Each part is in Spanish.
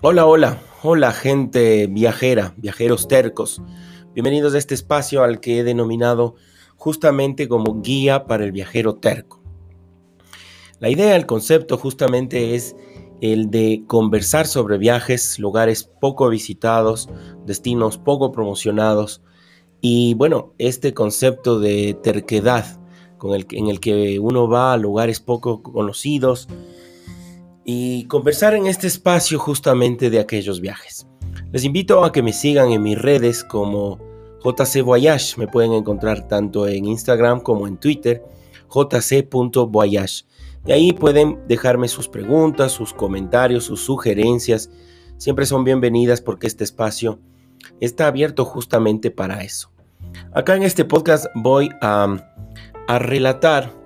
Hola, hola, hola gente viajera, viajeros tercos. Bienvenidos a este espacio al que he denominado justamente como guía para el viajero terco. La idea, el concepto justamente es el de conversar sobre viajes, lugares poco visitados, destinos poco promocionados y bueno, este concepto de terquedad con en el que uno va a lugares poco conocidos, y conversar en este espacio justamente de aquellos viajes. Les invito a que me sigan en mis redes como JC Voyage. Me pueden encontrar tanto en Instagram como en Twitter, jc.voyage. Y ahí pueden dejarme sus preguntas, sus comentarios, sus sugerencias. Siempre son bienvenidas porque este espacio está abierto justamente para eso. Acá en este podcast voy a, a relatar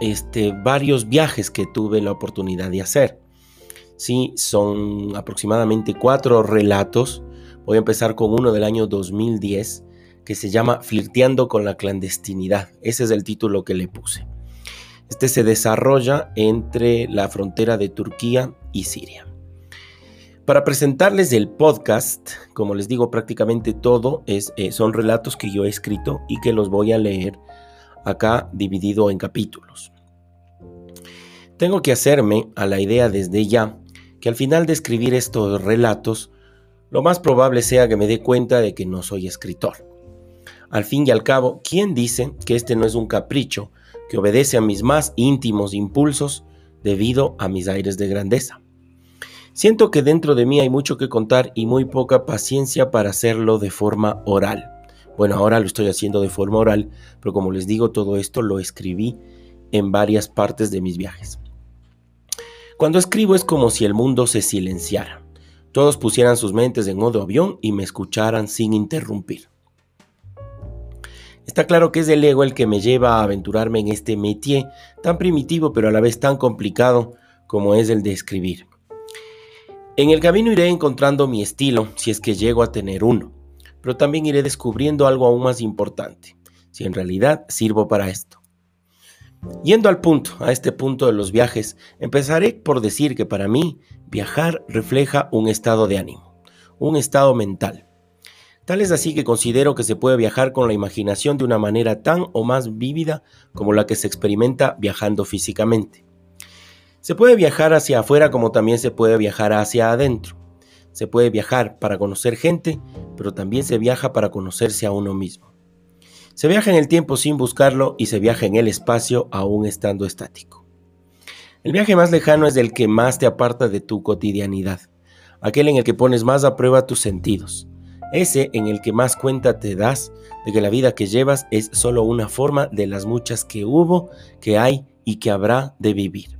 este, varios viajes que tuve la oportunidad de hacer. Sí, son aproximadamente cuatro relatos. Voy a empezar con uno del año 2010 que se llama Flirteando con la clandestinidad. Ese es el título que le puse. Este se desarrolla entre la frontera de Turquía y Siria. Para presentarles el podcast, como les digo, prácticamente todo es, eh, son relatos que yo he escrito y que los voy a leer acá dividido en capítulos. Tengo que hacerme a la idea desde ya que al final de escribir estos relatos, lo más probable sea que me dé cuenta de que no soy escritor. Al fin y al cabo, ¿quién dice que este no es un capricho que obedece a mis más íntimos impulsos debido a mis aires de grandeza? Siento que dentro de mí hay mucho que contar y muy poca paciencia para hacerlo de forma oral. Bueno, ahora lo estoy haciendo de forma oral, pero como les digo, todo esto lo escribí en varias partes de mis viajes. Cuando escribo es como si el mundo se silenciara. Todos pusieran sus mentes en modo avión y me escucharan sin interrumpir. Está claro que es el ego el que me lleva a aventurarme en este métier tan primitivo pero a la vez tan complicado como es el de escribir. En el camino iré encontrando mi estilo si es que llego a tener uno pero también iré descubriendo algo aún más importante, si en realidad sirvo para esto. Yendo al punto, a este punto de los viajes, empezaré por decir que para mí viajar refleja un estado de ánimo, un estado mental. Tal es así que considero que se puede viajar con la imaginación de una manera tan o más vívida como la que se experimenta viajando físicamente. Se puede viajar hacia afuera como también se puede viajar hacia adentro. Se puede viajar para conocer gente, pero también se viaja para conocerse a uno mismo. Se viaja en el tiempo sin buscarlo y se viaja en el espacio aún estando estático. El viaje más lejano es el que más te aparta de tu cotidianidad, aquel en el que pones más a prueba tus sentidos, ese en el que más cuenta te das de que la vida que llevas es solo una forma de las muchas que hubo, que hay y que habrá de vivir.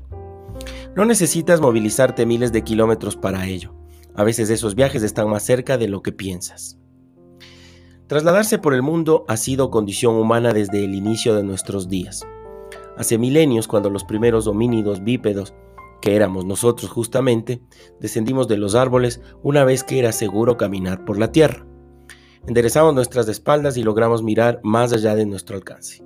No necesitas movilizarte miles de kilómetros para ello. A veces esos viajes están más cerca de lo que piensas. Trasladarse por el mundo ha sido condición humana desde el inicio de nuestros días. Hace milenios, cuando los primeros homínidos bípedos, que éramos nosotros justamente, descendimos de los árboles una vez que era seguro caminar por la tierra. Enderezamos nuestras espaldas y logramos mirar más allá de nuestro alcance.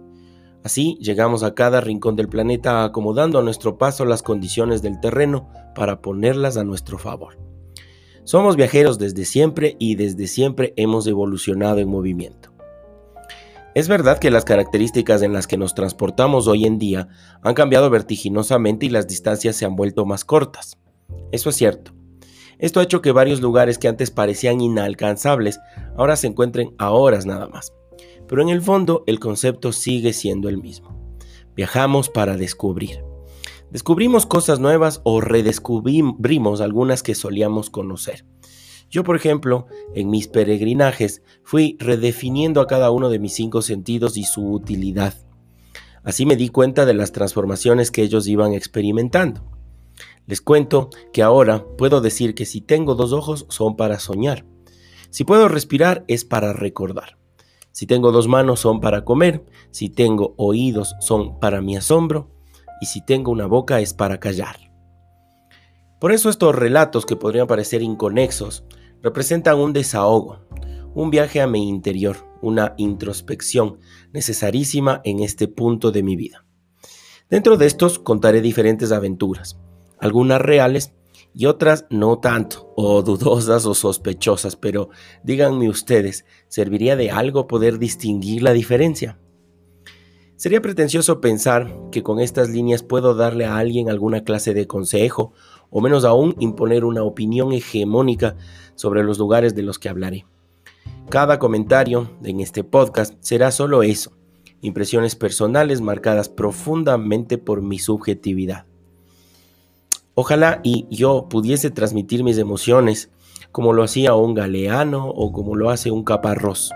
Así llegamos a cada rincón del planeta acomodando a nuestro paso las condiciones del terreno para ponerlas a nuestro favor. Somos viajeros desde siempre y desde siempre hemos evolucionado en movimiento. Es verdad que las características en las que nos transportamos hoy en día han cambiado vertiginosamente y las distancias se han vuelto más cortas. Eso es cierto. Esto ha hecho que varios lugares que antes parecían inalcanzables ahora se encuentren a horas nada más. Pero en el fondo el concepto sigue siendo el mismo. Viajamos para descubrir. Descubrimos cosas nuevas o redescubrimos algunas que solíamos conocer. Yo, por ejemplo, en mis peregrinajes fui redefiniendo a cada uno de mis cinco sentidos y su utilidad. Así me di cuenta de las transformaciones que ellos iban experimentando. Les cuento que ahora puedo decir que si tengo dos ojos son para soñar. Si puedo respirar es para recordar. Si tengo dos manos son para comer. Si tengo oídos son para mi asombro. Y si tengo una boca es para callar. Por eso estos relatos que podrían parecer inconexos representan un desahogo, un viaje a mi interior, una introspección necesarísima en este punto de mi vida. Dentro de estos contaré diferentes aventuras, algunas reales y otras no tanto, o dudosas o sospechosas, pero díganme ustedes, ¿serviría de algo poder distinguir la diferencia? Sería pretencioso pensar que con estas líneas puedo darle a alguien alguna clase de consejo, o menos aún imponer una opinión hegemónica sobre los lugares de los que hablaré. Cada comentario en este podcast será solo eso, impresiones personales marcadas profundamente por mi subjetividad. Ojalá y yo pudiese transmitir mis emociones como lo hacía un galeano o como lo hace un caparrós.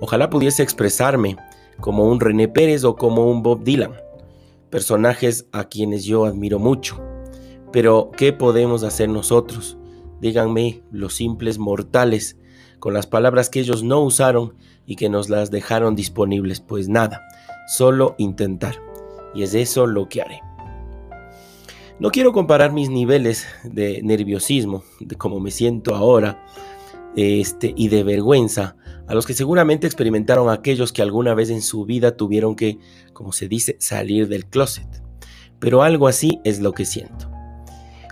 Ojalá pudiese expresarme como un René Pérez o como un Bob Dylan, personajes a quienes yo admiro mucho. Pero, ¿qué podemos hacer nosotros? Díganme, los simples mortales, con las palabras que ellos no usaron y que nos las dejaron disponibles. Pues nada, solo intentar. Y es eso lo que haré. No quiero comparar mis niveles de nerviosismo, de cómo me siento ahora, este, y de vergüenza a los que seguramente experimentaron aquellos que alguna vez en su vida tuvieron que, como se dice, salir del closet. Pero algo así es lo que siento.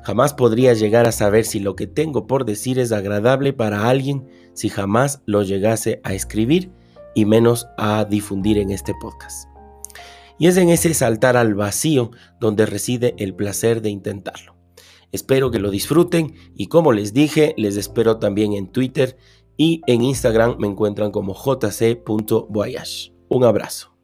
Jamás podría llegar a saber si lo que tengo por decir es agradable para alguien si jamás lo llegase a escribir y menos a difundir en este podcast. Y es en ese saltar al vacío donde reside el placer de intentarlo. Espero que lo disfruten y como les dije, les espero también en Twitter y en Instagram me encuentran como jc.voyage. Un abrazo.